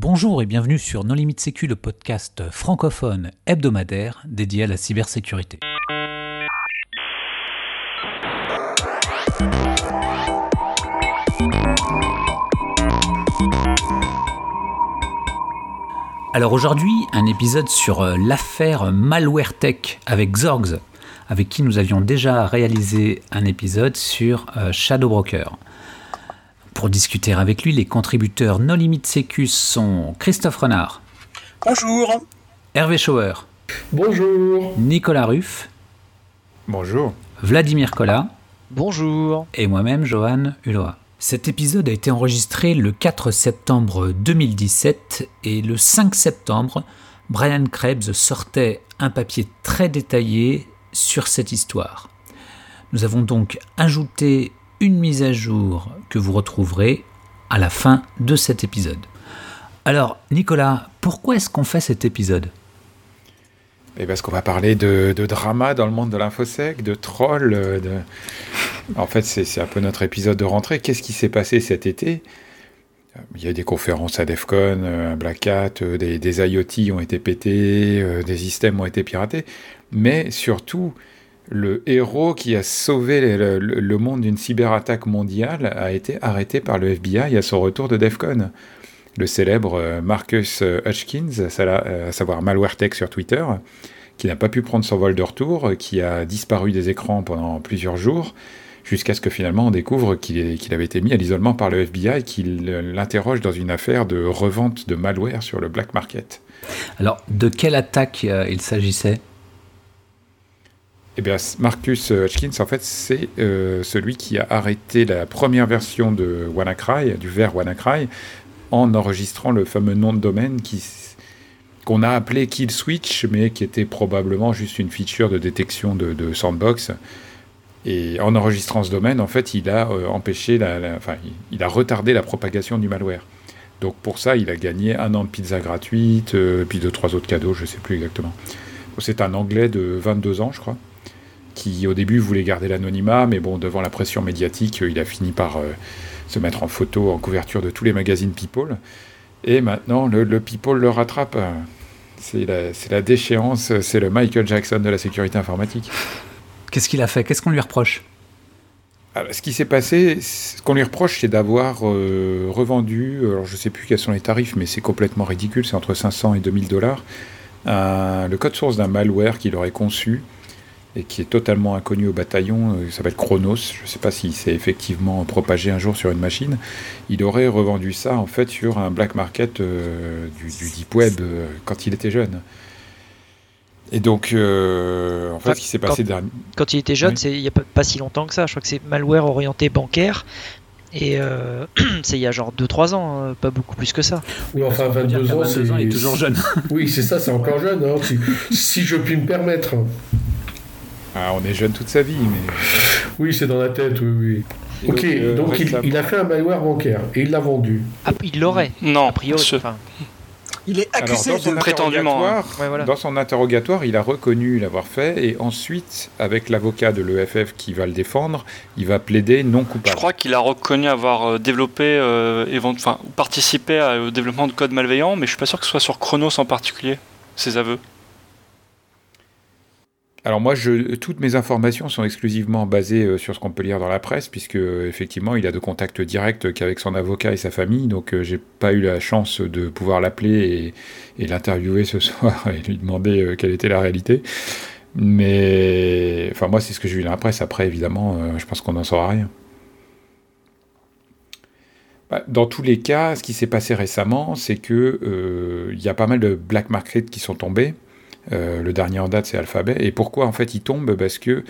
Bonjour et bienvenue sur Non Limite Sécu, le podcast francophone hebdomadaire dédié à la cybersécurité. Alors aujourd'hui, un épisode sur euh, l'affaire MalwareTech avec Zorgs, avec qui nous avions déjà réalisé un épisode sur euh, Shadow Broker. Pour discuter avec lui, les contributeurs No Limit Sécu sont Christophe Renard. Bonjour. Hervé Schauer. Bonjour. Nicolas Ruff. Bonjour. Vladimir Collat. Bonjour. Et moi-même, Johan Hulot. Cet épisode a été enregistré le 4 septembre 2017 et le 5 septembre, Brian Krebs sortait un papier très détaillé sur cette histoire. Nous avons donc ajouté une mise à jour que vous retrouverez à la fin de cet épisode. Alors, Nicolas, pourquoi est-ce qu'on fait cet épisode? Et eh parce qu'on va parler de, drama dans le monde de l'infosec, de trolls. De... En fait, c'est un peu notre épisode de rentrée. Qu'est-ce qui s'est passé cet été? Il y a eu des conférences à DEFCON, à Black Hat, euh, des, des, IoT ont été pétés, euh, des systèmes ont été piratés. Mais surtout, le héros qui a sauvé le, monde d'une cyberattaque mondiale a été arrêté par le FBI à son retour de DEFCON. Le célèbre euh, Marcus euh, Hutchkins, euh, à savoir MalwareTech sur Twitter, qui n'a pas pu prendre son vol de retour, qui a disparu des écrans pendant plusieurs jours, jusqu'à ce que finalement on découvre qu'il avait été mis à l'isolement par le FBI et qu'il l'interroge dans une affaire de revente de malware sur le black market. Alors, de quelle attaque il s'agissait? Eh bien, Marcus Hutchkins, en fait, c'est euh, celui qui a arrêté la première version de WannaCry, du verre WannaCry, en enregistrant le fameux nom de domaine qu'on a appelé Kill Switch, mais qui était probablement juste une feature de détection de, sandbox. Et en enregistrant ce domaine, en fait, il a euh, empêché, la, enfin, il, a retardé la propagation du malware. Donc pour ça, il a gagné un an de pizza gratuite, euh, puis deux, trois autres cadeaux, je ne sais plus exactement. C'est un Anglais de 22 ans, je crois qui au début voulait garder l'anonymat, mais bon, devant la pression médiatique, il a fini par euh, se mettre en photo en couverture de tous les magazines People. Et maintenant, le, People le rattrape. C'est la, la, déchéance, c'est le Michael Jackson de la sécurité informatique. Qu'est-ce qu'il a fait? Qu'est-ce qu'on lui reproche? Alors, ce qui s'est passé, ce qu'on lui reproche, c'est d'avoir euh, revendu, alors je ne sais plus quels sont les tarifs, mais c'est complètement ridicule, c'est entre 500 et 2000 dollars, le code source d'un malware qu'il aurait conçu et qui est totalement inconnu au bataillon, euh, il s'appelle Chronos, je ne sais pas s'il s'est effectivement propagé un jour sur une machine, il aurait revendu ça en fait sur un black market euh, du, deep web euh, quand il était jeune. Et donc, en fait, ce qui s'est passé quand, quand il était jeune, c'est il n'y a pas, si longtemps que ça. Je crois que c'est malware orienté bancaire. Et c'est il y a genre 2-3 ans, hein, pas beaucoup plus que ça. Oui, enfin 22 ans, c'est il est toujours jeune. oui, c'est ça, c'est encore jeune, hein, si, si, je puis me permettre. Ah, on est jeune toute sa vie, mais. Oui, c'est dans la tête, oui, oui. ok, donc euh, il, a fait un malware bancaire et il l'a vendu. Ah, il l'aurait Non, a priori. Il est accusé dans son prétendument. Hein. Dans son interrogatoire, il a reconnu l'avoir fait et ensuite, avec l'avocat de l'EFF qui va le défendre, il va plaider non coupable. Je crois qu'il a reconnu avoir euh, développé, euh, enfin, participé au développement de code malveillant, mais je suis pas sûr que ce soit sur Chronos en particulier, ses aveux. Alors moi, toutes mes informations sont exclusivement basées euh, sur ce qu'on peut lire dans la presse, puisque effectivement, il a de contact direct qu'avec son avocat et sa famille, donc euh, j'ai pas eu la chance de pouvoir l'appeler et, l'interviewer ce soir et lui demander euh, quelle était la réalité. Mais enfin moi, c'est ce que j'ai vu dans la presse. Après, évidemment, je pense qu'on n'en saura rien. Bah, dans tous les cas, ce qui s'est passé récemment, c'est que il y a pas mal de black market qui sont tombés. Euh, le dernier en date, c'est Alphabet. Et pourquoi en fait il tombe? Parce que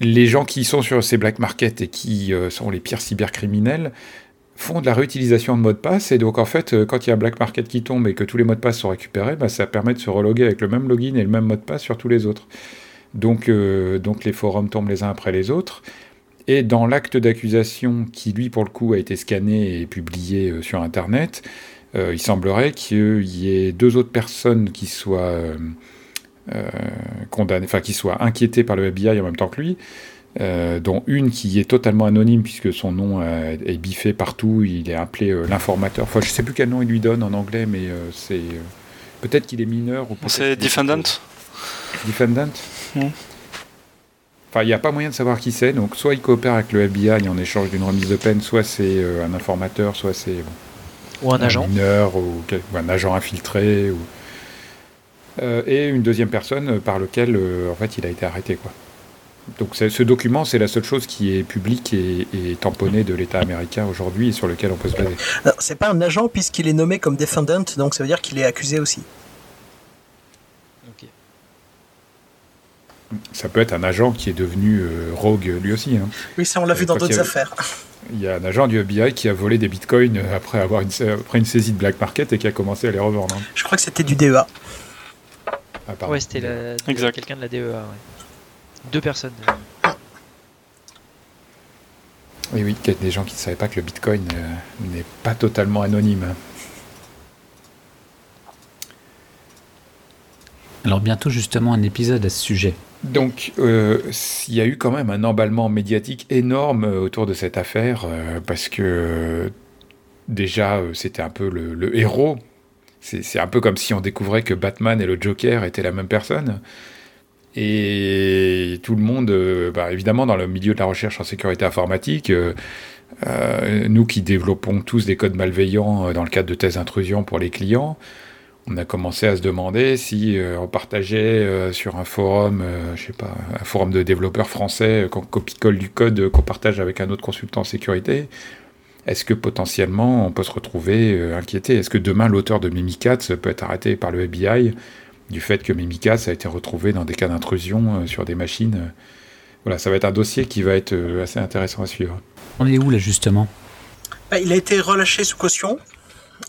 les gens qui sont sur ces black markets et qui euh, sont les pires cybercriminels font de la réutilisation de mots de passe. Et donc en fait, euh, quand il y a un black market qui tombe et que tous les mots de passe sont récupérés, bah, ça permet de se reloguer avec le même login et le même mot de passe sur tous les autres. Donc, donc les forums tombent les uns après les autres. Et dans l'acte d'accusation qui, lui, pour le coup, a été scanné et publié sur Internet, euh, il semblerait qu'il y ait deux autres personnes qui soient euh, euh, condamnées, enfin qui soient inquiétées par le FBI en même temps que lui. dont une qui est totalement anonyme puisque son nom est biffé partout, il est appelé l'informateur. Enfin, je sais plus quel nom il lui donne en anglais, mais c'est peut-être qu'il est mineur ou C'est Defendant. Defendant. Enfin, il n'y a pas moyen de savoir qui c'est, donc soit il coopère avec le FBI en échange d'une remise de peine, soit c'est un informateur, soit c'est ou un, agent mineur ou, un agent infiltré ou euh, et une deuxième personne par lequel euh, en fait il a été arrêté quoi. Donc ce document, c'est la seule chose qui est publique et, tamponnée de l'État américain aujourd'hui et sur lequel on peut se baser. C'est pas un agent puisqu'il est nommé comme defendant, donc ça veut dire qu'il est accusé aussi. Ça peut être un agent qui est devenu rogue lui aussi. Hein. Oui, ça on l'a vu dans d'autres affaires. Il y a un agent du FBI qui a volé des bitcoins après, avoir une, après une saisie de black market et qui a commencé à les revendre. Hein. Je crois que c'était du DEA. Ah, ouais, c'était quelqu'un de la DEA. Deux personnes. Oui, oui, il y a des gens qui ne savaient pas que le bitcoin euh, n'est pas totalement anonyme. Alors bientôt justement un épisode à ce sujet. Donc, euh, il y a eu quand même un emballement médiatique énorme euh, autour de cette affaire, parce que déjà, c'était un peu le héros c'est un peu comme si on découvrait que Batman et le Joker étaient la même personne. Et tout le monde, euh, bah, évidemment, dans le milieu de la recherche en sécurité informatique, euh, euh, nous qui développons tous des codes malveillants dans le cadre de thèses d'intrusion pour les clients, on a commencé à se demander si on partageait sur un forum, je sais pas, un forum de développeurs français, qu'on copie-colle du code qu'on partage avec un autre consultant en sécurité, est-ce que potentiellement on peut se retrouver euh, inquiété? Est-ce que demain l'auteur de Mimikatz peut être arrêté par le FBI du fait que Mimikatz a été retrouvé dans des cas d'intrusion euh, sur des machines? Voilà, ça va être un dossier qui va être euh, assez intéressant à suivre. On est où là justement? Bah, Il a été relâché sous caution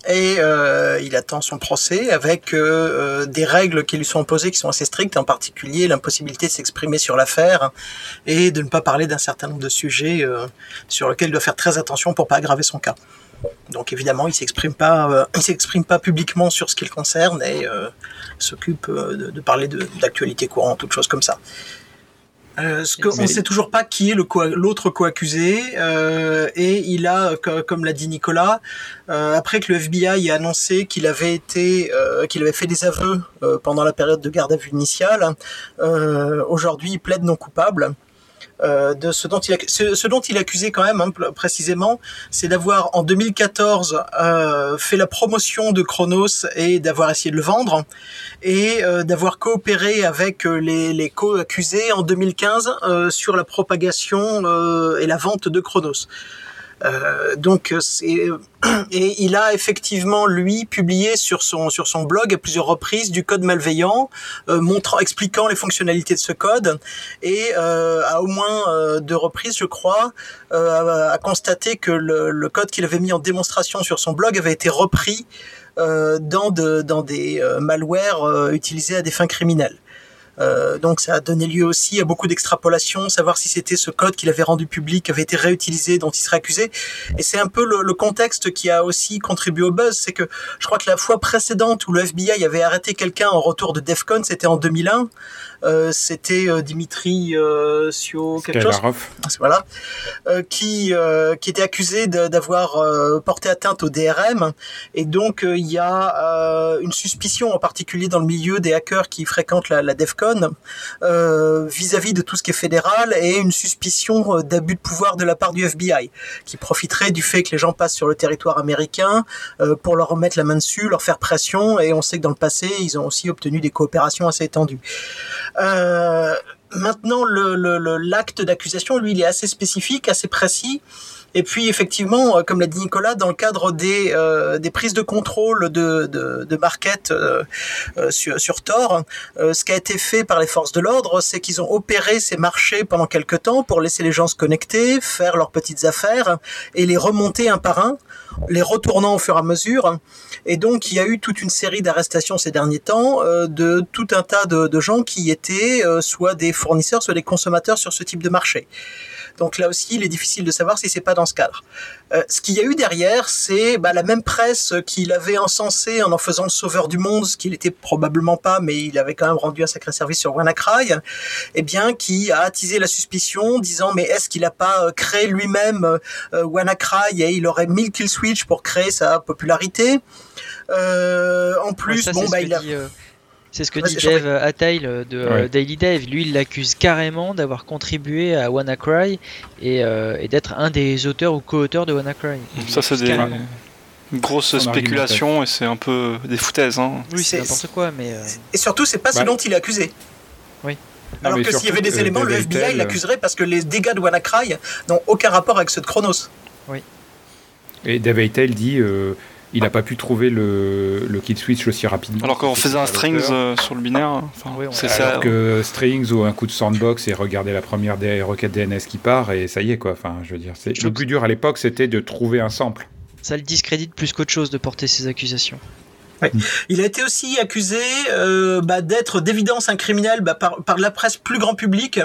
et euh, il attend son procès avec euh, euh, des règles qui lui sont imposées qui sont assez strictes, en particulier l'impossibilité de s'exprimer sur l'affaire et de ne pas parler d'un certain nombre de sujets sur lesquels il doit faire très attention pour pas aggraver son cas. Donc évidemment, il s'exprime pas, il s'exprime pas publiquement sur ce qu'il concerne et s'occupe de, de, parler d'actualité courante, toutes choses comme ça. Euh, ce on ne sait toujours pas qui est l'autre co-accusé euh, et il a, comme l'a dit Nicolas, euh, après que le FBI ait annoncé qu'il avait été, euh, qu'il avait fait des aveux euh, pendant la période de garde à vue initiale, aujourd'hui il plaide non coupable. Euh, de ce dont il ce, dont il accusait quand même hein, précisément, c'est d'avoir en 2014 euh, fait la promotion de Chronos et d'avoir essayé de le vendre et euh, d'avoir coopéré avec les, les co-accusés en 2015 sur la propagation et la vente de Chronos. Euh, donc c'est et il a effectivement lui publié sur son sur son blog à plusieurs reprises du code malveillant, euh, montrant expliquant les fonctionnalités de ce code et euh, à au moins euh, deux reprises je crois euh, a constaté que le, le code qu'il avait mis en démonstration sur son blog avait été repris dans de, dans des malwares utilisés à des fins criminelles. Euh, donc ça a donné lieu aussi à beaucoup d'extrapolations, savoir si c'était ce code qu'il avait rendu public avait été réutilisé, dont il serait accusé. Et c'est un peu le, le, contexte qui a aussi contribué au buzz, c'est que je crois que la fois précédente où le FBI avait arrêté quelqu'un en retour de DEFCON, c'était en 2001. Euh, c'était euh, Dimitri euh, Sio quelque chose, voilà, qui qui était accusé d'avoir porté atteinte au DRM. Et donc il y a une suspicion en particulier dans le milieu des hackers qui fréquentent la, la DEFCON vis-à-vis de tout ce qui est fédéral et une suspicion d'abus de pouvoir de la part du FBI qui profiterait du fait que les gens passent sur le territoire américain pour leur remettre la main dessus, leur faire pression. Et on sait que dans le passé, ils ont aussi obtenu des coopérations assez étendues. Euh, maintenant, l'acte d'accusation, lui, il est assez spécifique, assez précis. Et puis effectivement, euh, comme l'a dit Nicolas, dans le cadre des, euh, des prises de contrôle de, de, de euh, euh sur, sur Tor, ce qui a été fait par les forces de l'ordre, c'est qu'ils ont opéré ces marchés pendant quelques temps pour laisser les gens se connecter, faire leurs petites affaires et les remonter un par un, les retournant au fur et à mesure. Et donc il y a eu toute une série d'arrestations ces derniers temps de tout un tas de, de gens qui étaient soit des fournisseurs, soit des consommateurs sur ce type de marché. Donc là aussi, il est difficile de savoir si c'est pas dans ce cadre. Euh, ce qu'il y a eu derrière, c'est bah, la même presse qu'il avait encensé en en faisant le sauveur du monde, ce qu'il était probablement pas, mais il avait quand même rendu un sacré service sur WannaCry, eh bien, qui a attisé la suspicion, disant mais est-ce qu'il n'a pas euh, créé lui-même euh, WannaCry et il aurait mille kill switch pour créer sa popularité? en plus, bon bah il a c'est ce que dit Dave Atail de euh, Daily Dave. Lui, il l'accuse carrément d'avoir contribué à WannaCry et, euh, et d'être un des auteurs ou co-auteurs de WannaCry. Ça, c'est des grosses spéculations et c'est un peu des foutaises. Hein. Oui, c'est n'importe quoi, mais. Euh, et surtout, c'est pas ce bah. dont il est accusé. Oui. Alors que s'il y avait des éléments, le FBI l'accuserait parce que les dégâts de WannaCry n'ont aucun rapport avec ceux de Chronos. Oui. Et Dave Aitel dit il n'a pas pu trouver le, le kill switch aussi rapidement. Alors qu'on faisait un strings euh, sur le binaire, c'est ça. que strings ou un coup de sandbox et regarder la première des requête DNS qui part et ça y est quoi. Enfin, je veux dire, c'est le plus dur à l'époque, c'était de trouver un sample. Ça le discrédite plus qu'autre chose de porter ces accusations. Il a été aussi accusé euh, bah, d'être d'évidence un criminel bah, par, par la presse plus grand public,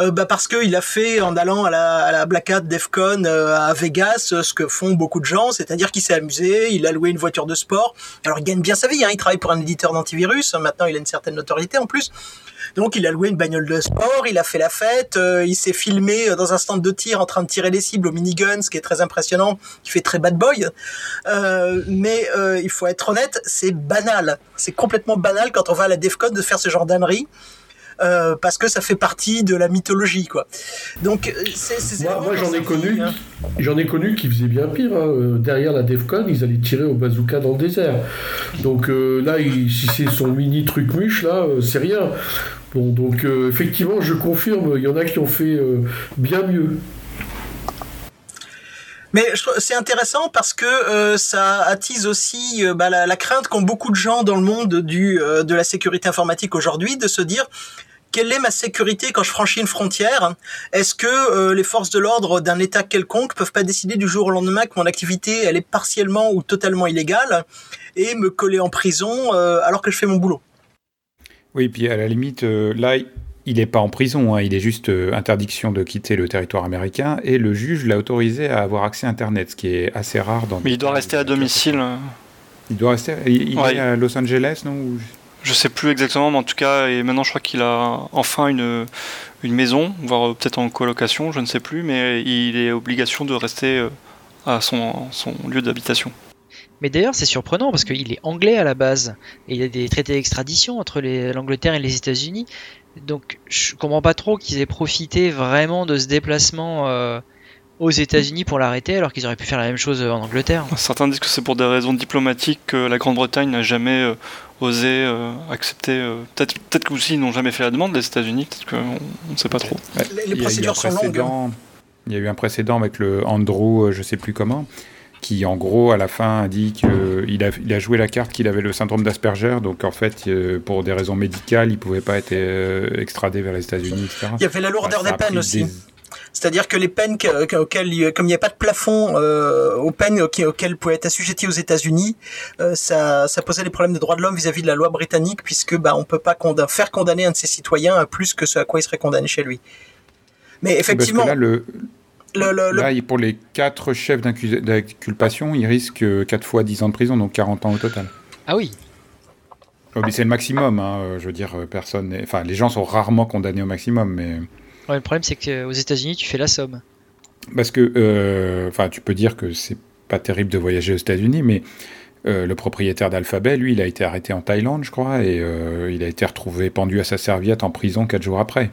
euh, bah, parce qu'il a fait en allant à la, à la Black Hat Defcon euh, à Vegas ce que font beaucoup de gens, c'est-à-dire qu'il s'est amusé, il a loué une voiture de sport. Alors il gagne bien sa vie, hein, il travaille pour un éditeur d'antivirus, maintenant il a une certaine notoriété en plus. Donc il a loué une bagnole de sport, il a fait la fête, euh, il s'est filmé euh, dans un stand de tir en train de tirer les cibles au minigun, ce qui est très impressionnant, qui fait très bad boy. Euh, mais il faut être honnête, c'est banal. C'est complètement banal quand on va à la Defcon de faire ce genre d'ânerie. Parce que ça fait partie de la mythologie, quoi. Donc, c'est, moi, j'en ai connu, hein. j'en ai connu qui faisaient bien pire. Hein. Derrière la Defcon, ils allaient tirer au bazooka dans le désert. Donc là, si c'est son mini truc muche, là, c'est rien. Bon, donc euh, effectivement, je confirme, il y en a qui ont fait euh, bien mieux. Mais c'est intéressant parce que euh, ça attise aussi bah, la, crainte qu'ont beaucoup de gens dans le monde du, de la sécurité informatique aujourd'hui de se dire quelle est ma sécurité quand je franchis une frontière? Est-ce que les forces de l'ordre d'un État quelconque peuvent pas décider du jour au lendemain que mon activité elle est partiellement ou totalement illégale et me coller en prison alors que je fais mon boulot? Oui, puis à la limite, euh, là, il n'est pas en prison, hein, il est juste euh, interdiction de quitter le territoire américain, et le juge l'a autorisé à avoir accès à Internet, ce qui est assez rare dans... Mais il doit rester à domicile. Il doit rester... Il, est à Los Angeles, non Je sais plus exactement, mais en tout cas, et maintenant je crois qu'il a enfin une, une maison, voire euh, peut-être en colocation, je ne sais plus, mais il est obligation de rester à son, son lieu d'habitation. Mais d'ailleurs, c'est surprenant parce qu'il est anglais à la base et il y a des traités d'extradition entre l'Angleterre et les États-Unis. Donc, je comprends pas trop qu'ils aient profité vraiment de ce déplacement euh, aux États-Unis pour l'arrêter alors qu'ils auraient pu faire la même chose en Angleterre. Certains disent que c'est pour des raisons diplomatiques que la Grande-Bretagne n'a jamais euh, osé euh, accepter. peut-être peut-être ils n'ont jamais fait la demande, les États-Unis, peut-être qu'on ne sait pas trop. Les, procédures sont longues. Il y a eu un précédent avec le Andrew, je sais plus comment, qui en gros à la fin dit qu'il a, il a joué la carte qu'il avait le syndrome d'Asperger, donc en fait euh, pour des raisons médicales il pouvait pas être euh, extradé vers les États-Unis, etc. Il y avait la lourdeur des peines aussi. C'est-à-dire que les peines auxquelles, comme il n'y a pas de plafond euh, aux peines auxquelles pouvaient être assujettis aux États-Unis, ça, ça, posait des problèmes de droits de l'homme vis-à-vis de la loi britannique, puisque bah on peut pas faire condamner un de ses citoyens à plus que ce à quoi il serait condamné chez lui. Mais effectivement. là, le, Là, pour les quatre chefs d'inculpation, il risque 4 fois 10 ans de prison, donc 40 ans au total. Ah oui oh, c'est le maximum, hein, euh, je veux dire, euh, personne. Enfin, les gens sont rarement condamnés au maximum, mais. le problème, c'est qu'aux États-Unis, tu fais la somme. Parce que, euh, enfin, tu peux dire que c'est pas terrible de voyager aux États-Unis, mais le propriétaire d'Alphabet, lui, il a été arrêté en Thaïlande, je crois, et il a été retrouvé pendu à sa serviette en prison 4 jours après.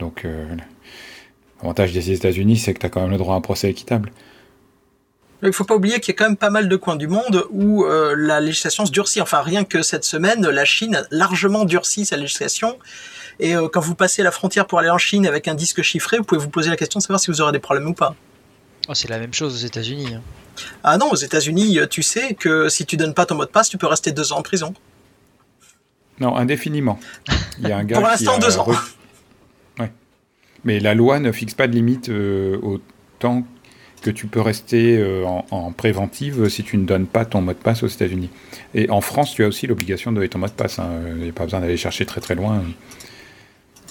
Donc, L'avantage des États-Unis, c'est que tu as quand même le droit à un procès équitable. Il ne faut pas oublier qu'il y a quand même pas mal de coins du monde où euh, la législation se durcit. Enfin, rien que cette semaine, la Chine a largement durci sa législation. Et euh, quand vous passez la frontière pour aller en Chine avec un disque chiffré, vous pouvez vous poser la question de savoir si vous aurez des problèmes ou pas. Oh, c'est la même chose aux États-Unis. Hein. Ah non, aux États-Unis, tu sais que si tu donnes pas ton mot de passe, tu peux rester deux ans en prison. Non, indéfiniment. Il y a un gars pour l'instant, deux ans. Mais la loi ne fixe pas de limite euh, au temps que tu peux rester euh, en, préventive si tu ne donnes pas ton mot de passe aux États-Unis. Et en France, tu as aussi l'obligation de donner ton mot de passe. Hein. Il n'y a pas besoin d'aller chercher très très loin.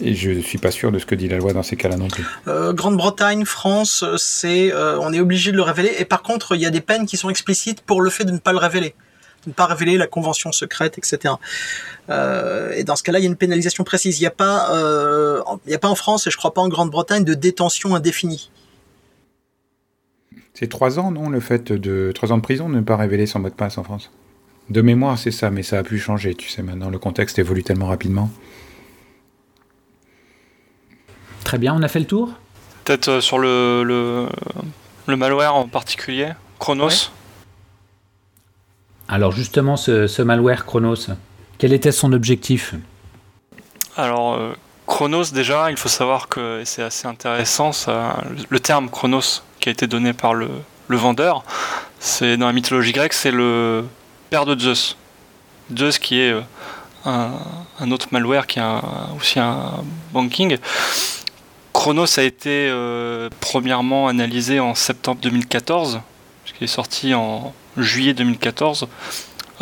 Et je ne suis pas sûr de ce que dit la loi dans ces cas-là non plus. Euh, Grande-Bretagne, France, c'est on est obligé de le révéler. Et par contre, il y a des peines qui sont explicites pour le fait de ne pas le révéler, ne pas révéler la convention secrète, etc. Euh, et dans ce cas-là, il y a une pénalisation précise. Il n'y a pas, euh, il n'y a pas en France et je crois pas en Grande-Bretagne de détention indéfinie. C'est trois ans, non, le fait de trois ans de prison de ne pas révéler son mot de passe en France? De mémoire, c'est ça, mais ça a pu changer. Tu sais, maintenant le contexte évolue tellement rapidement. Très bien, on a fait le tour? Peut-être euh, sur le, le, le malware en particulier, Chronos? Alors justement, ce, malware Chronos, quel était son objectif? Alors, euh, Chronos, déjà, il faut savoir que c'est assez intéressant, le terme Chronos qui a été donné par le, vendeur, c'est dans la mythologie grecque, c'est le père de Zeus. Zeus qui est euh, un, autre malware qui est aussi un banking. Chronos a été euh, premièrement analysé en septembre 2014, puisqu'il est sorti en juillet 2014,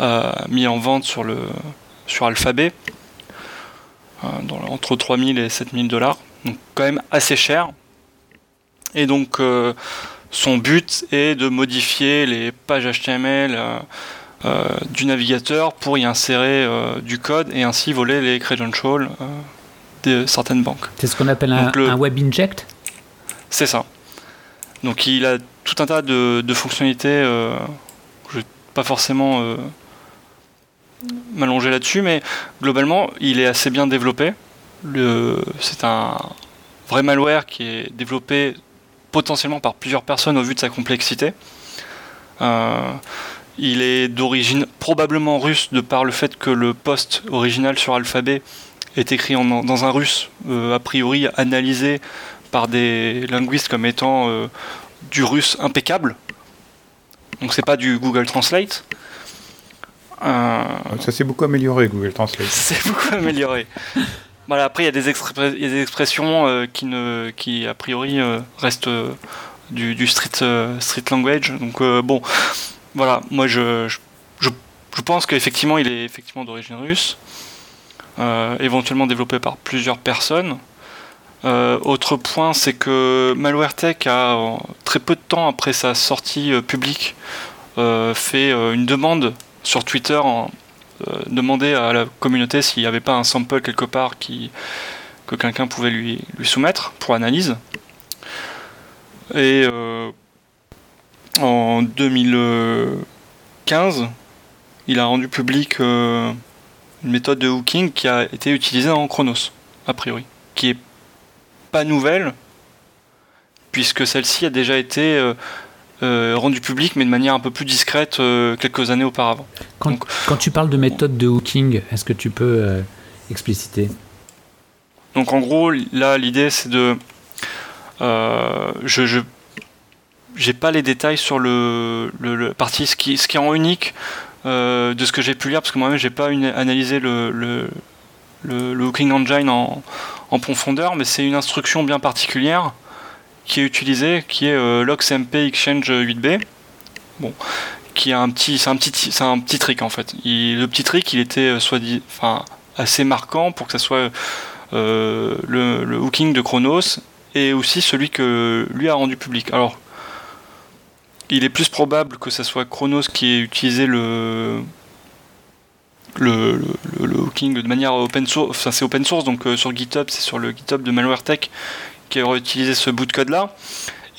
euh, mis en vente sur, le, sur Alphabet, euh, dans, entre 3000 et 7000 dollars, donc quand même assez cher. Et donc euh, son but est de modifier les pages HTML euh, du navigateur pour y insérer euh, du code et ainsi voler les credentials euh, de certaines banques. C'est ce qu'on appelle un, Donc le- un web inject? C'est ça. Donc il a tout un tas de, de fonctionnalités. Pas forcément euh, m'allonger là-dessus, mais globalement, il est assez bien développé. C'est un vrai malware qui est développé potentiellement par plusieurs personnes au vu de sa complexité. Euh, il est d'origine probablement russe de par le fait que le post original sur Alphabet est écrit dans un russe, euh, a priori analysé par des linguistes comme étant du russe impeccable. Donc c'est pas du Google Translate. Euh, Ça s'est beaucoup amélioré, Google Translate. c'est beaucoup amélioré. Voilà, après il y a des, expressions euh, qui, ne, qui a priori euh, restent du, du street, street language. Donc bon, voilà, moi je, je, je- je pense qu'effectivement il est effectivement d'origine russe, éventuellement développé par plusieurs personnes. Euh, autre point, c'est que MalwareTech a très peu de temps après sa sortie euh, publique euh, fait une demande sur Twitter en, demander à la communauté s'il n'y avait pas un sample quelque part que quelqu'un pouvait lui, lui soumettre pour analyse. Et en 2015, il a rendu public une méthode de hooking qui a été utilisée en Chronos, a priori, qui est pas nouvelle, puisque celle-ci a déjà été euh, euh, rendue publique, mais de manière un peu plus discrète euh, quelques années auparavant. quand, Donc- quand tu parles de méthode de hooking, est-ce que tu peux expliciter? Donc en gros, là, l'idée c'est de. euh, je, je j'ai pas les détails sur le, le, le parti, ce qui, ce qui rend unique euh, de ce que j'ai pu lire, parce que moi-même j'ai pas une- analysé le, le, le, le hooking engine en, en profondeur, mais c'est une instruction bien particulière qui est utilisée, qui est euh, LoxMP Exchange 8B. Bon, qui a un petit, c'est un petit, c'est un petit trick en fait. Le petit trick, il était euh, soit dit, enfin assez marquant pour que ça soit euh, le, le hooking de Chronos et aussi celui que lui a rendu public. Alors, il est plus probable que ce soit Chronos qui ait utilisé le, le, le- de manière open source, enfin c'est open source, donc euh, sur GitHub, c'est sur le GitHub de MalwareTech qui aurait utilisé ce bout de code là.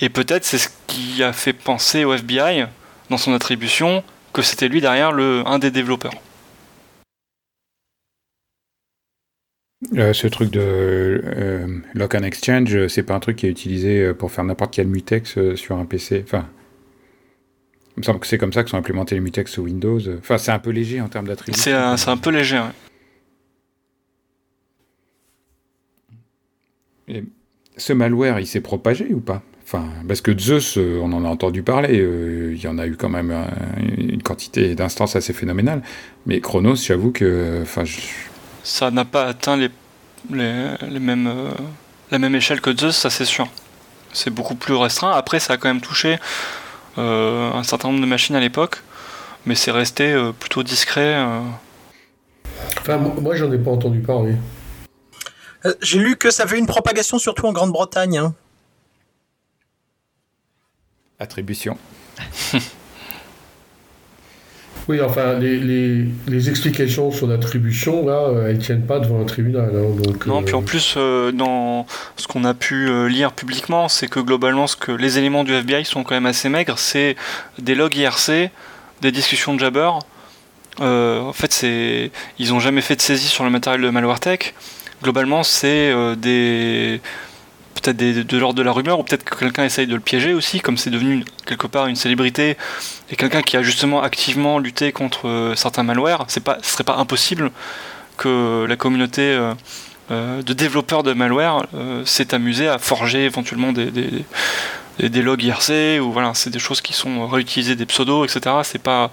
Et peut-être c'est ce qui a fait penser au FBI dans son attribution que c'était lui derrière le, un des développeurs. Euh, ce truc de euh, lock and exchange, euh, c'est pas un truc qui est utilisé pour faire n'importe quel mutex sur un PC. Enfin, il me semble que c'est comme ça que sont implémentés les mutex sous Windows. Enfin, c'est un peu léger en termes d'attributs. C'est un, c'est un peu léger. ouais. Et ce malware, il s'est propagé ou pas? Enfin, parce que Zeus, euh, on en a entendu parler, euh, il y en a eu quand même un- une quantité d'instances assez phénoménale. Mais Chronos, j'avoue que, enfin, je- ça n'a pas atteint les, les, les mêmes, euh, la même échelle que Zeus, ça c'est sûr. C'est beaucoup plus restreint. Après, ça a quand même touché euh, un certain nombre de machines à l'époque, mais c'est resté euh, plutôt discret. euh. Enfin, mo- moi, j'en ai pas entendu parler. Euh, J'ai lu que ça avait une propagation surtout en Grande-Bretagne. hein. Attribution. Oui, enfin, les, les, les explications sur l'attribution, là, euh, elles tiennent pas devant un tribunal. hein, donc, Non, euh, puis en plus, euh, dans ce qu'on a pu euh, lire publiquement, c'est que globalement, ce que les éléments du FBI sont quand même assez maigres. C'est des logs IRC, des discussions de Jabber. Euh, en fait, c'est ils ont jamais fait de saisie sur le matériel de MalwareTech. Globalement, c'est euh, des peut-être de l'ordre de la rumeur ou peut-être que quelqu'un essaye de le piéger aussi, comme c'est devenu quelque part une célébrité et quelqu'un qui a justement activement lutté contre euh, certains malwares. C'est pas, ce serait pas impossible que la communauté euh, euh, de développeurs de malware s'est amusée à forger éventuellement des, des, des- logs IRC ou voilà, c'est des choses qui sont réutilisées, des pseudos, etc. C'est pas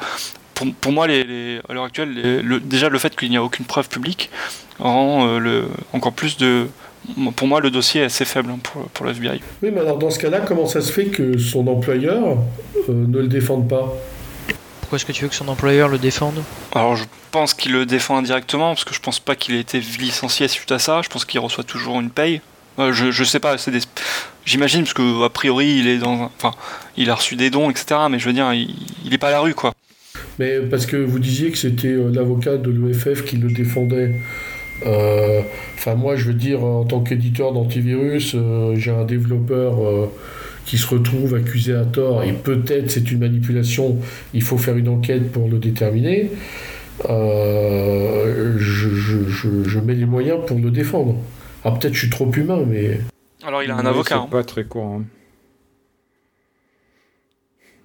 pour, pour moi, les, à l'heure actuelle, déjà le fait qu'il n'y a aucune preuve publique rend le, encore plus de. Pour moi, le dossier est assez faible hein, pour, pour le FBI. Oui, mais alors dans ce cas-là, comment ça se fait que son employeur euh, ne le défende pas? Pourquoi est-ce que tu veux que son employeur le défende? Alors, je pense qu'il le défend indirectement parce que je pense pas qu'il ait été licencié suite à ça. Je pense qu'il reçoit toujours une paye. Euh, je, je sais pas, c'est des... j'imagine parce que a priori il est dans, un- enfin, il a reçu des dons, etc. Mais je veux dire, il, il est pas à la rue, quoi. Mais parce que vous disiez que c'était euh, l'avocat de l'EFF qui le défendait. Euh, Enfin, moi, je veux dire, en tant qu'éditeur d'antivirus, euh, j'ai un développeur euh, qui se retrouve accusé à tort, et peut-être c'est une manipulation, il faut faire une enquête pour le déterminer. Euh, je, je- je- je mets les moyens pour le défendre. Alors peut-être je suis trop humain, mais... Alors, il a un Oui, avocat. hein. C'est pas très courant.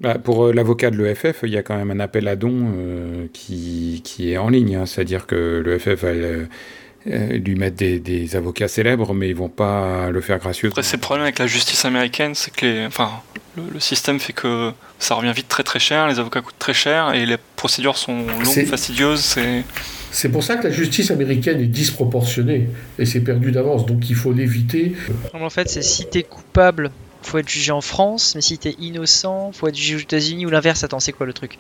Bah, pour euh, l'avocat de l'EFF, il y a quand même un appel à dons euh, qui, qui est en ligne. hein. C'est-à-dire que l'EFF va euh, lui mettre des, des avocats célèbres, mais ils vont pas le faire gracieusement. Après, c'est le problème avec la justice américaine, c'est que les, enfin, le, le système fait que ça revient vite très très cher, les avocats coûtent très cher et les procédures sont longues, fastidieuses. C'est C'est pour ça que la justice américaine est disproportionnée, et c'est perdu d'avance, donc il faut l'éviter. En fait, c'est si t'es coupable, faut être jugé en France, mais si t'es innocent, faut être jugé aux États-Unis ou l'inverse. Attends, c'est quoi le truc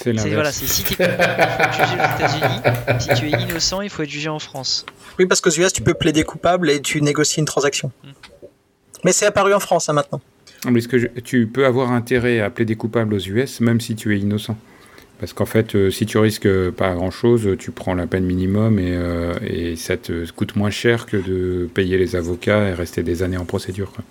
C'est voilà, c'est si t'es coupable, il faut être jugé aux États-Unis. Si tu es innocent, il faut être jugé en France. Oui, parce qu'aux US, tu peux plaider coupable et tu négocies une transaction. Mais c'est apparu en France hein, maintenant. Mais est-ce que je- tu peux avoir intérêt à plaider coupable aux US, même si tu es innocent Parce qu'en fait, euh, si tu risques pas grand-chose, tu prends la peine minimum et, euh, et ça te coûte moins cher que de payer les avocats et rester des années en procédure. quoi.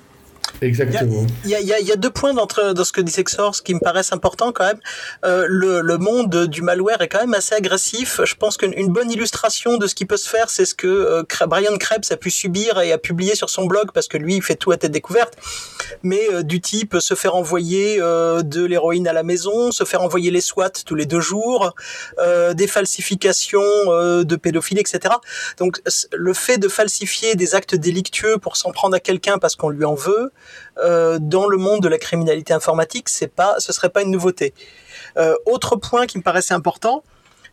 Exactement. Il y a, deux points dans ce que dit Sexors qui me paraissent importants quand même. Euh, le, monde du malware est quand même assez agressif. Je pense qu'une une bonne illustration de ce qui peut se faire, c'est ce que euh, Brian Krebs a pu subir et a publié sur son blog parce que lui, il fait tout à tête découverte. Mais euh, du type se faire envoyer de l'héroïne à la maison, se faire envoyer les SWAT tous les deux jours, des falsifications de pédophilie, etc. Donc le fait de falsifier des actes délictueux pour s'en prendre à quelqu'un parce qu'on lui en veut, euh, dans le monde de la criminalité informatique, c'est pas, ce serait pas une nouveauté. Euh, autre point qui me paraissait important,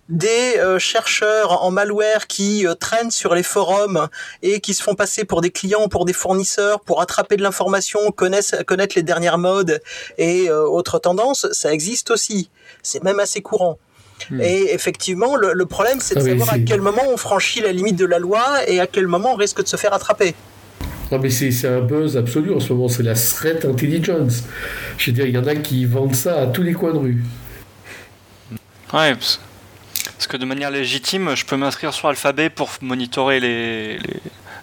des euh, chercheurs en malware qui euh, traînent sur les forums et qui se font passer pour des clients, pour des fournisseurs, pour attraper de l'information, connaissent, connaître les dernières modes et euh, autres tendances, ça existe aussi. C'est même assez courant. Hmm. Et effectivement, le, le problème, c'est de Ah oui, savoir à quel moment on franchit la limite de la loi et à quel moment on risque de se faire attraper. Non mais c'est un buzz absolu en ce moment, c'est la threat intelligence. Je veux dire, il y en a qui vendent ça à tous les coins de rue. Ouais, parce que de manière légitime, je peux m'inscrire sur Alphabet pour monitorer les,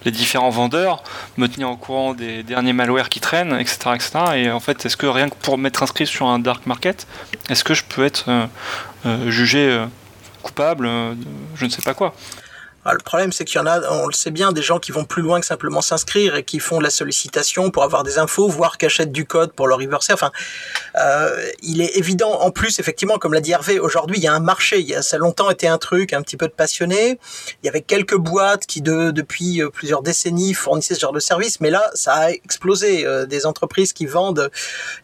les, différents vendeurs, me tenir au courant des derniers malwares qui traînent, etc. etc. Et en fait, est-ce que rien que pour m'être inscrit sur un dark market, est-ce que je peux être euh, euh, jugé euh, coupable euh, je ne sais pas quoi Ah, le problème, c'est qu'il y en a, on le sait bien, des gens qui vont plus loin que simplement s'inscrire et qui font de la sollicitation pour avoir des infos, voire achètent du code pour le reverser. Enfin, euh, il est évident, en plus, effectivement, comme l'a dit Hervé, aujourd'hui, il y a un marché. Il a, ça a longtemps été un truc un petit peu de passionné. Il y avait quelques boîtes qui, de, depuis euh, plusieurs décennies, fournissaient ce genre de service, mais là, ça a explosé. Euh, des entreprises qui vendent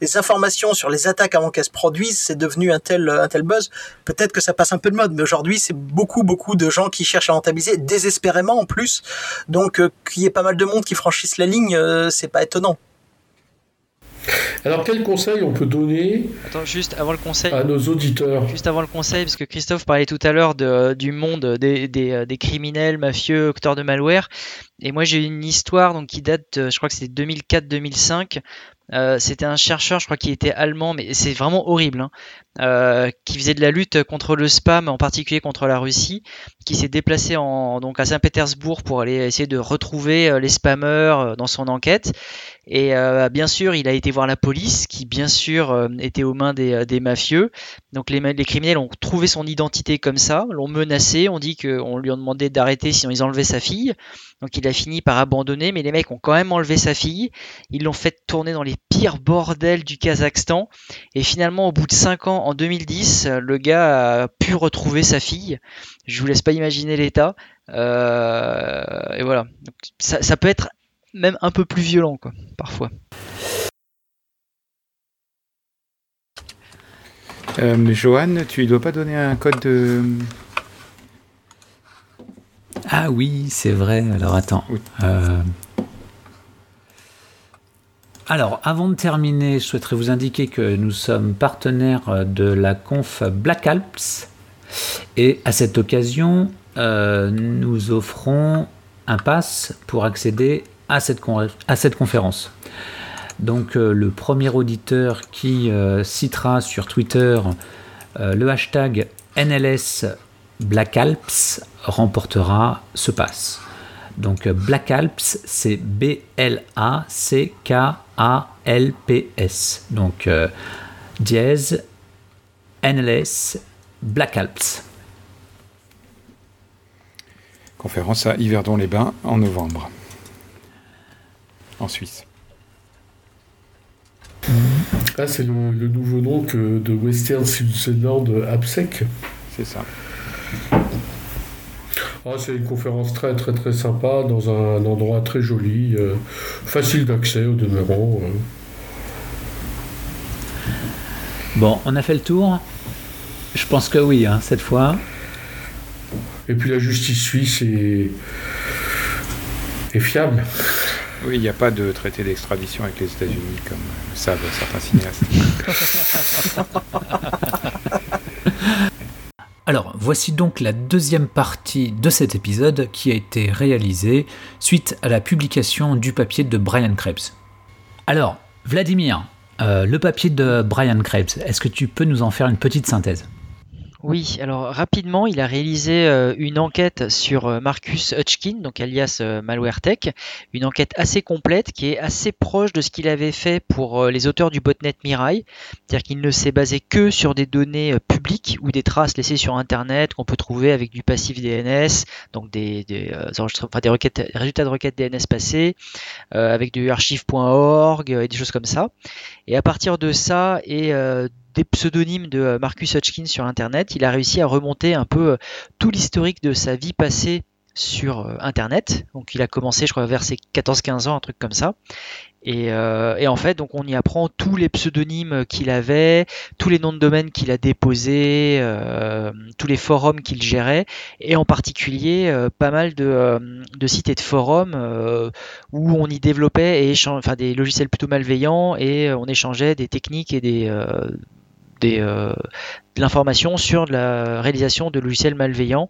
les informations sur les attaques avant qu'elles se produisent, c'est devenu un tel, un tel buzz. Peut-être que ça passe un peu de mode, mais aujourd'hui, c'est beaucoup, beaucoup de gens qui cherchent à rentabiliser désespérément en plus. Donc, euh, qu'il y ait pas mal de monde qui franchissent la ligne, euh, c'est pas étonnant. Alors quel conseil on peut donner Attends, juste avant le conseil. à nos auditeurs Juste avant le conseil, parce que Christophe parlait tout à l'heure de- du monde des, des- des criminels, mafieux, auteurs de malware. Et moi, j'ai une histoire donc, qui date, euh, je crois que c'est 2004-2005. Euh, C'était un chercheur, je crois, qui était allemand, mais c'est vraiment horrible, hein, euh, qui faisait de la lutte contre le spam, en particulier contre la Russie, qui s'est déplacé en, donc à Saint-Pétersbourg pour aller essayer de retrouver euh, les spammers euh, dans son enquête. Et euh, bien sûr, il a été voir la police, qui bien sûr était aux mains des, des mafieux. Donc les, les criminels ont trouvé son identité comme ça, l'ont menacé, on dit qu'on lui a demandé d'arrêter sinon ils enlevaient sa fille. Donc il a fini par abandonner, mais les mecs ont quand même enlevé sa fille. Ils l'ont fait tourner dans les pires bordels du Kazakhstan. Et finalement, au bout de 5 ans, en 2010, euh, le gars a pu retrouver sa fille. Je vous laisse pas imaginer l'état. Euh, et voilà. Ça, peut être même un peu plus violent, quoi, parfois. Euh, Johan, tu ne dois pas donner un code de. Ah oui, c'est vrai. Alors attends. Oui. Euh, Alors, avant de terminer, je souhaiterais vous indiquer que nous sommes partenaires de la conf Black Alps. Et à cette occasion, euh, nous offrons un pass pour accéder à cette, con- à cette conférence. Donc, euh, le premier auditeur qui euh, citera sur Twitter le hashtag NLS Black Alps remportera ce pass. Donc euh, Black Alps, c'est B-L-A-C-K-A-L-P-S. Donc euh, dièse NLS Black Alps. Conférence à Yverdon-les-Bains en novembre. En Suisse. Ah, c'est le, le nouveau nom que de Western Switzerland AppSec. C'est ça. Ah, c'est une conférence très très très sympa dans un, endroit très joli, euh, facile d'accès au demeurant. euh. Bon, on a fait le tour Je pense que oui, hein, cette fois. Et puis la justice suisse est, est fiable. Oui, il n'y a pas de traité d'extradition avec les États-Unis comme le savent certains cinéastes. Voici donc la deuxième partie de cet épisode qui a été réalisée suite à la publication du papier de Brian Krebs. Alors, Vladimir, euh, le papier de Brian Krebs, est-ce que tu peux nous en faire une petite synthèse? Oui, alors rapidement, il a réalisé euh, une enquête sur euh, Marcus Hutchkin, donc alias euh, MalwareTech, une enquête assez complète qui est assez proche de ce qu'il avait fait pour euh, les auteurs du botnet Mirai, c'est-à-dire qu'il ne s'est basé que sur des données publiques ou des traces laissées sur Internet qu'on peut trouver avec du passif DNS, donc des, des, enfin, des requêtes, résultats de requêtes DNS passées, avec du archive.org et des choses comme ça. Et à partir de ça et des pseudonymes de euh, Marcus Hutchins sur Internet, il a réussi à remonter un peu euh, tout l'historique de sa vie passée sur euh, Internet. Donc il a commencé, je crois, vers ses 14-15 ans, un truc comme ça. Et, en fait, donc on y apprend tous les pseudonymes qu'il avait, tous les noms de domaine qu'il a déposés, tous les forums qu'il gérait, et en particulier pas mal de, de sites et de forums où on y développait et enfin, des logiciels plutôt malveillants et on échangeait des techniques et des, euh, de l'information sur la réalisation de logiciels malveillants.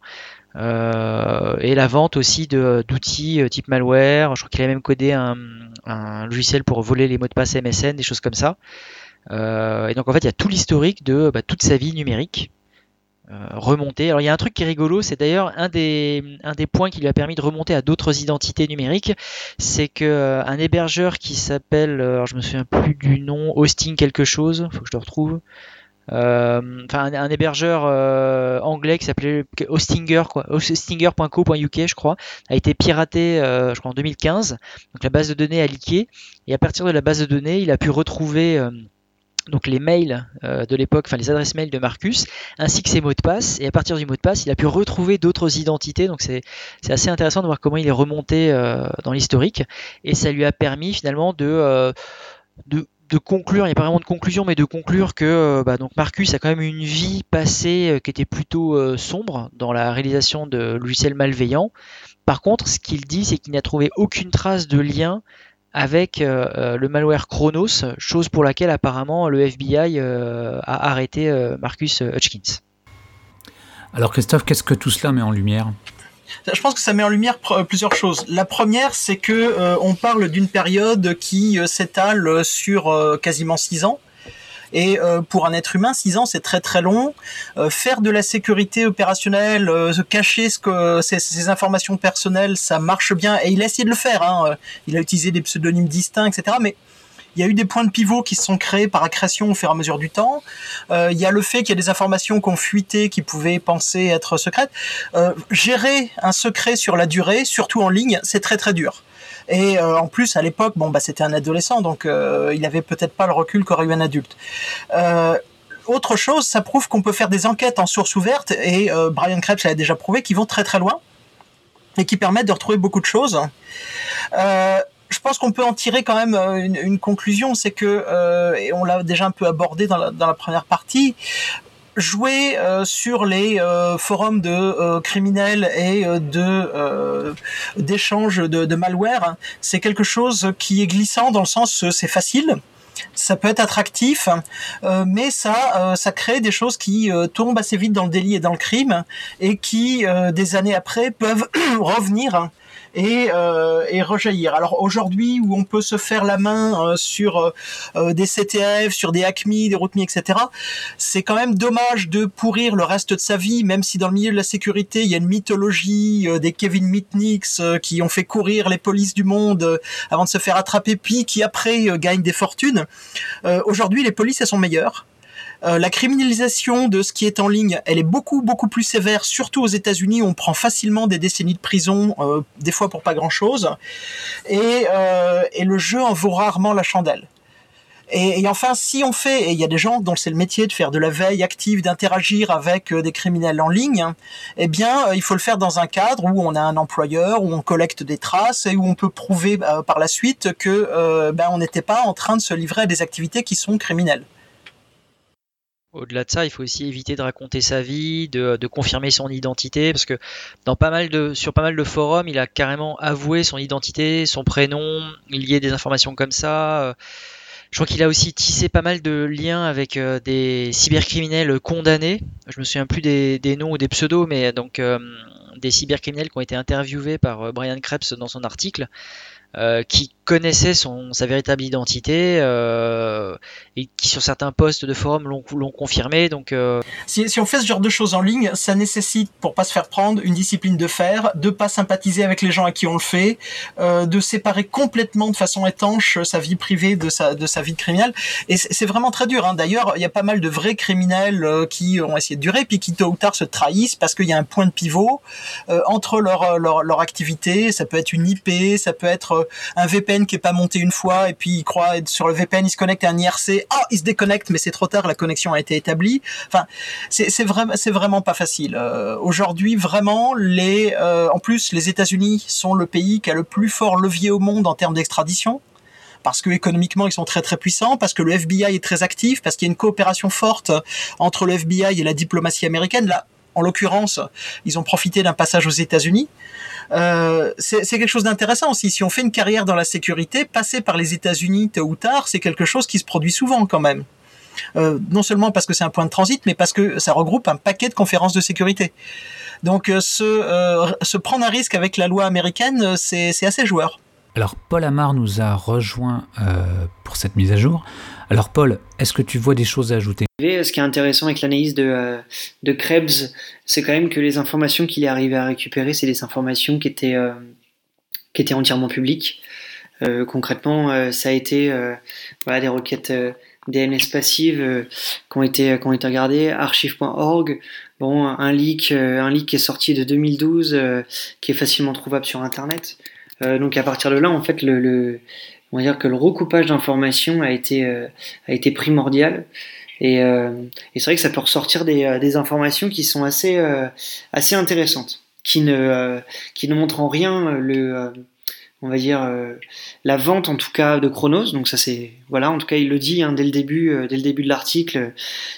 Euh, et la vente aussi d'outils euh, type malware. Je crois qu'il a même codé un, logiciel pour voler les mots de passe MSN, des choses comme ça. Et donc en fait, il y a tout l'historique de bah, toute sa vie numérique remontée. Alors il y a un truc qui est rigolo, c'est d'ailleurs un des, points qui lui a permis de remonter à d'autres identités numériques, c'est que un hébergeur qui s'appelle, alors je me souviens plus du nom, Hosting quelque chose, faut que je le retrouve. Euh, enfin un, hébergeur euh, anglais qui s'appelait Hostinger quoi, hostinger.co.uk je crois, a été piraté euh, je crois en 2015. Donc la base de données a leaké et à partir de la base de données, il a pu retrouver donc les mails de l'époque, enfin les adresses mail de Marcus, ainsi que ses mots de passe. Et à partir du mot de passe, il a pu retrouver d'autres identités. Donc c'est assez intéressant de voir comment il est remonté dans l'historique. Et ça lui a permis finalement de, de de conclure, il n'y a pas vraiment de conclusion, mais de conclure que euh, bah, donc Marcus a quand même une vie passée euh, qui était plutôt euh, sombre dans la réalisation de logiciels malveillants. Par contre, ce qu'il dit, c'est qu'il n'a trouvé aucune trace de lien avec le malware Chronos, chose pour laquelle apparemment le FBI a arrêté Marcus Hutchins. Alors Christophe, qu'est-ce que tout cela met en lumière? Je pense que ça met en lumière plusieurs choses. La première, c'est que euh, on parle d'une période qui euh, s'étale sur euh, quasiment six ans. Et pour un être humain, six ans, c'est très très long. faire de la sécurité opérationnelle, cacher ces, informations personnelles, ça marche bien. Et il a essayé de le faire. Hein. Il a utilisé des pseudonymes distincts, etc. Mais il y a eu des points de pivot qui se sont créés par accrétion au fur et à mesure du temps. Euh, il y a le fait qu'il y a des informations qui ont fuité, qui pouvaient penser être secrètes. Euh, gérer un secret sur la durée, surtout en ligne, c'est très très dur. Et euh, en plus, à l'époque, bon, bah, c'était un adolescent, donc il avait peut-être pas le recul qu'aurait eu un adulte. Autre chose, ça prouve qu'on peut faire des enquêtes en source ouverte, et Brian Krebs l'a déjà prouvé, qui vont très très loin et qui permettent de retrouver beaucoup de choses. Je pense qu'on peut en tirer quand même euh, une, conclusion, c'est que, euh, et on l'a déjà un peu abordé dans la, première partie, jouer euh, sur les forums de criminels et de d'échanges de, de, malware, c'est quelque chose qui est glissant dans le sens c'est facile. Ça peut être attractif, mais ça, ça crée des choses qui tombent assez vite dans le délit et dans le crime, et qui, des années après, peuvent revenir et, euh, et rejaillir. Alors aujourd'hui, où on peut se faire la main euh, sur euh, euh des CTF, sur des Acme, des RootMe, etc., c'est quand même dommage de pourrir le reste de sa vie, même si dans le milieu de la sécurité, il y a une mythologie des Kevin Mitnick qui ont fait courir les polices du monde avant de se faire attraper, puis qui après gagnent des fortunes. aujourd'hui, les polices, elles sont meilleures. Euh, la criminalisation de ce qui est en ligne, elle est beaucoup plus sévère, surtout aux États-Unis. On prend facilement des décennies de prison, euh, des fois pour pas grand-chose, et, euh, et le jeu en vaut rarement la chandelle. Et, et, enfin, si on fait, et il y a des gens dont c'est le métier de faire de la veille active, d'interagir avec des criminels en ligne, eh bien, il faut le faire dans un cadre où on a un employeur, où on collecte des traces et où on peut prouver par la suite que ben, on n'était pas en train de se livrer à des activités qui sont criminelles. Au-delà de ça, il faut aussi éviter de raconter sa vie, de, confirmer son identité, parce que sur pas mal de forums, il a carrément avoué son identité, son prénom, il y a des informations comme ça. Je crois qu'il a aussi tissé pas mal de liens avec euh, des cybercriminels condamnés. Je me souviens plus des, noms ou des pseudos, mais donc euh, des cybercriminels qui ont été interviewés par euh, Brian Krebs dans son article. Euh, qui connaissait son, sa véritable identité euh, et qui sur certains posts de forum l'ont confirmé. Donc, euh... si, si, on fait ce genre de choses en ligne, ça nécessite, pour pas se faire prendre, une discipline de fer, de pas sympathiser avec les gens à qui on le fait, euh, de séparer complètement de façon étanche sa vie privée de sa, de sa vie criminelle. Et c'est vraiment très dur. Hein. D'ailleurs, il y a pas mal de vrais criminels euh, qui ont essayé de durer, puis qui tôt ou tard se trahissent parce qu'il y a un point de pivot euh, entre leur, leur, leur activité. Ça peut être une IP, ça peut être un VPN qui est pas monté une fois et puis il croit être sur le VPN, il se connecte à un IRC, ah, il se déconnecte, mais c'est trop tard, la connexion a été établie. Enfin, c'est vraiment, c'est vraiment pas facile. Euh, aujourd'hui, vraiment, les, euh, en plus, les États-Unis sont le pays qui a le plus fort levier au monde en termes d'extradition parce que économiquement ils sont très très puissants, parce que le FBI est très actif, parce qu'il y a une coopération forte entre le FBI et la diplomatie américaine. Là, en l'occurrence, ils ont profité d'un passage aux États-Unis. Euh, c'est quelque chose d'intéressant aussi. Si on fait une carrière dans la sécurité, passer par les États-Unis tôt ou tard, c'est quelque chose qui se produit souvent quand même. Euh, non seulement parce que c'est un point de transit, mais parce que ça regroupe un paquet de conférences de sécurité. Donc euh, se, se prendre un risque avec la loi américaine, c'est assez joueur. Alors Paul Amar nous a rejoint pour cette mise à jour. Alors Paul, est-ce que tu vois des choses à ajouter? Ce qui est intéressant avec l'analyse de, de Krebs, c'est quand même que les informations qu'il est arrivé à récupérer, c'est des informations qui étaient, euh, qui étaient entièrement publiques. Euh, concrètement, euh, ça a été voilà, des requêtes DNS passives qui, ont été, qui regardées, archive.org, bon, un leak, un leak qui est sorti de 2012, qui est facilement trouvable sur Internet. Donc à partir de là, en fait, le, le on va dire que le recoupage d'informations a été, a été primordial. Et, euh, et c'est vrai que ça peut ressortir des, euh, des informations qui sont assez, euh, assez intéressantes, qui ne, qui ne montrent en rien le, on va dire la vente en tout cas de Chronos. Donc ça c'est voilà, en tout cas il le dit hein, dès le début, dès le début de l'article,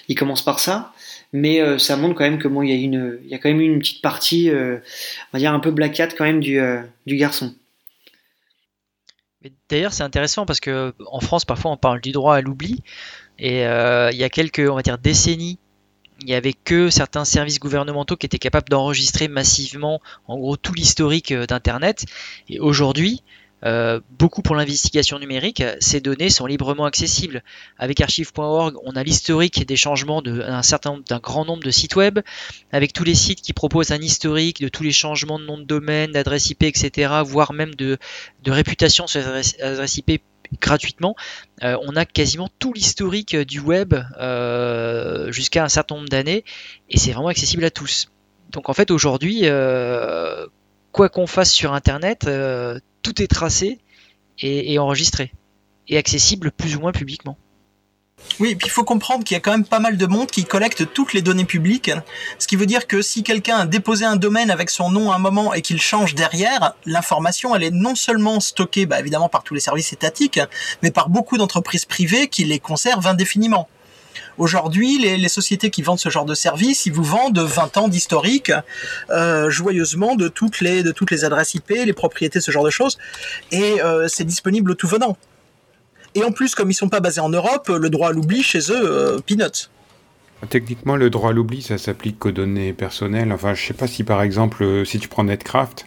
il commence par ça. Mais ça montre quand même que bon, il y a une, il y a quand même une petite partie, on va dire un peu black hat quand même du, du garçon. D'ailleurs, c'est intéressant parce que en France, parfois, on parle du droit à l'oubli. Et euh, il y a quelques, on va dire, décennies, il n'y avait que certains services gouvernementaux qui étaient capables d'enregistrer massivement, en gros, tout l'historique euh, d'Internet. Et aujourd'hui, euh, beaucoup pour l'investigation numérique, ces données sont librement accessibles. Avec archive.org, on a l'historique des changements d'un certain d'un grand nombre de sites web, avec tous les sites qui proposent un historique de tous les changements de nom de domaine, d'adresse IP, etc., voire même de, de réputation sur adresse IP gratuitement. Euh, on a quasiment tout l'historique du web euh, jusqu'à un certain nombre d'années, et c'est vraiment accessible à tous. Donc en fait aujourd'hui, quoi qu'on fasse sur Internet, tout est tracé et, enregistré et accessible plus ou moins publiquement. Oui, puis il faut comprendre qu'il y a quand même pas mal de monde qui collecte toutes les données publiques, ce qui veut dire que si quelqu'un a déposé un domaine avec son nom à un moment et qu'il change derrière, l'information elle est non seulement stockée bah, évidemment par tous les services étatiques, mais par beaucoup d'entreprises privées qui les conservent indéfiniment. Aujourd'hui, les, sociétés qui vendent ce genre de service, ils vous vendent 20 ans d'historique, euh, joyeusement, de toutes, les, de toutes les adresses IP, les propriétés, ce genre de choses. Et euh, c'est disponible tout venant. Et en plus, comme ils sont pas basés en Europe, le droit à l'oubli chez eux, euh, peanuts. Techniquement, le droit à l'oubli, ça s'applique qu'aux données personnelles. Enfin, je sais pas si par exemple, si tu prends Netcraft,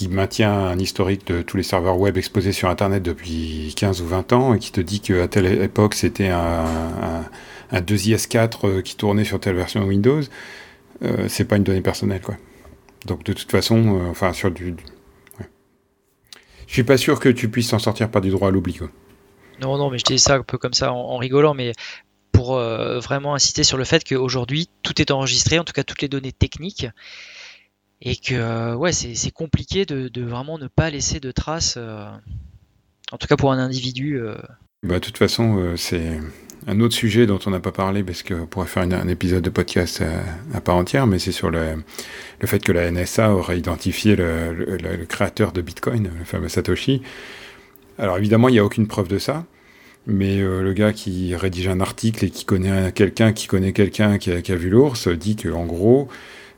qui maintient un historique de tous les serveurs web exposés sur Internet depuis 15 ou 20 ans et qui te dit qu'à telle époque c'était un, un 2IS4 euh, qui tournait sur telle version Windows, euh, c'est pas une donnée personnelle, quoi. Donc de toute façon, euh, enfin sur du, je suis pas sûr que tu puisses t'en sortir par du droit à l'oubli. Non, non, mais je dis ça un peu comme ça en, rigolant, mais pour vraiment insister sur le fait qu'aujourd'hui tout est enregistré, en tout cas toutes les données techniques, et que ouais, c'est compliqué de, de, vraiment ne pas laisser de traces, en tout cas pour un individu. Bah, de toute façon, c'est un autre sujet dont on n'a pas parlé parce qu'on pourrait faire un épisode de podcast à, part entière, mais c'est sur le, le, fait que la NSA aurait identifié le, le, créateur de Bitcoin, le fameux Satoshi. Alors évidemment, il n'y a aucune preuve de ça, mais euh, le gars qui rédige un article et qui connaît quelqu'un qui connaît quelqu'un qui, a, vu l'ours dit que en gros,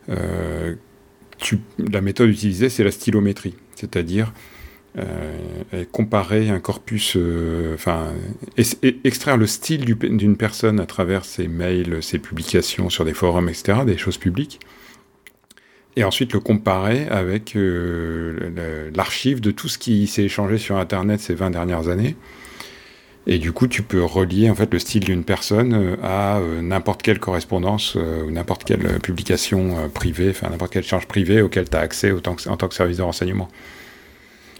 euh, la méthode utilisée, c'est la stylométrie, c'est-à-dire euh, comparer un corpus, euh, enfin, extraire le style d'une personne à travers ses mails, ses publications sur des forums, etc., des choses publiques, et ensuite le comparer avec euh, l'archive de tout ce qui s'est échangé sur Internet ces 20 dernières années. Et du coup, tu peux relier en fait le style d'une personne à n'importe quelle correspondance ou n'importe quelle publication privée, enfin n'importe quel échange privé auquel tu as accès en tant que service de renseignement.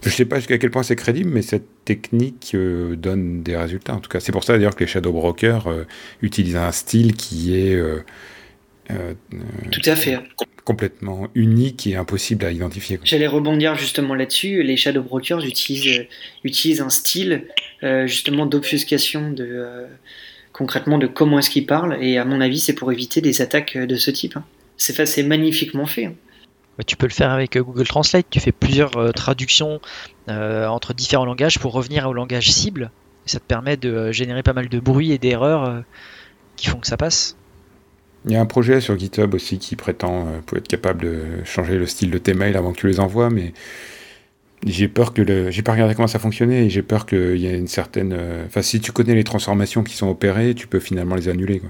Je ne sais pas jusqu'à quel point c'est crédible, mais cette technique euh, donne des résultats. En tout cas, c'est pour ça d'ailleurs que les shadow brokers euh, utilisent un style qui est euh, tout à fait complètement unique et impossible à identifier. J'allais rebondir justement là-dessus. Les shadow brokers utilisent, utilisent un style justement d'obfuscation de concrètement de comment est-ce qu'ils parlent. Et à mon avis, c'est pour éviter des attaques de ce type. Hein. C'est magnifiquement fait. Hein. Tu peux le faire avec euh, Google Translate, tu fais plusieurs euh, traductions euh, entre différents langages pour revenir au langage cible. Et ça te permet de générer pas mal de bruit et d'erreurs qui font que ça passe. Il y a un projet sur GitHub aussi qui prétend pour être capable de changer le style de tes mails avant que tu les envoies, mais j'ai peur que le. J'ai pas regardé comment ça fonctionnait et j'ai peur qu'il y ait une certaine. Enfin, si tu connais les transformations qui sont opérées, tu peux finalement les annuler. Quoi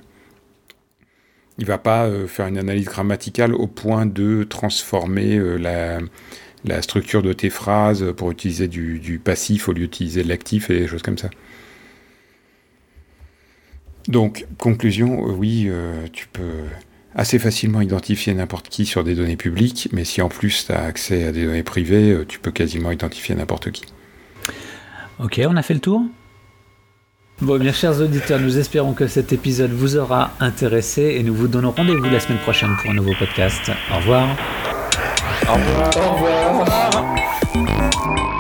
il va pas euh, faire une analyse grammaticale au point de transformer euh, la, structure de tes phrases pour utiliser du, passif au lieu d'utiliser l'actif et des choses comme ça. Donc, conclusion, euh, oui, tu peux assez facilement identifier n'importe qui sur des données publiques, mais si en plus tu as accès à des données privées, tu peux quasiment identifier n'importe qui. Ok, on a fait le tour? Bon, bien chers auditeurs, nous espérons que cet épisode vous aura intéressé et nous vous donnons rendez-vous la semaine prochaine pour un nouveau podcast. Au revoir. Au revoir. Au revoir.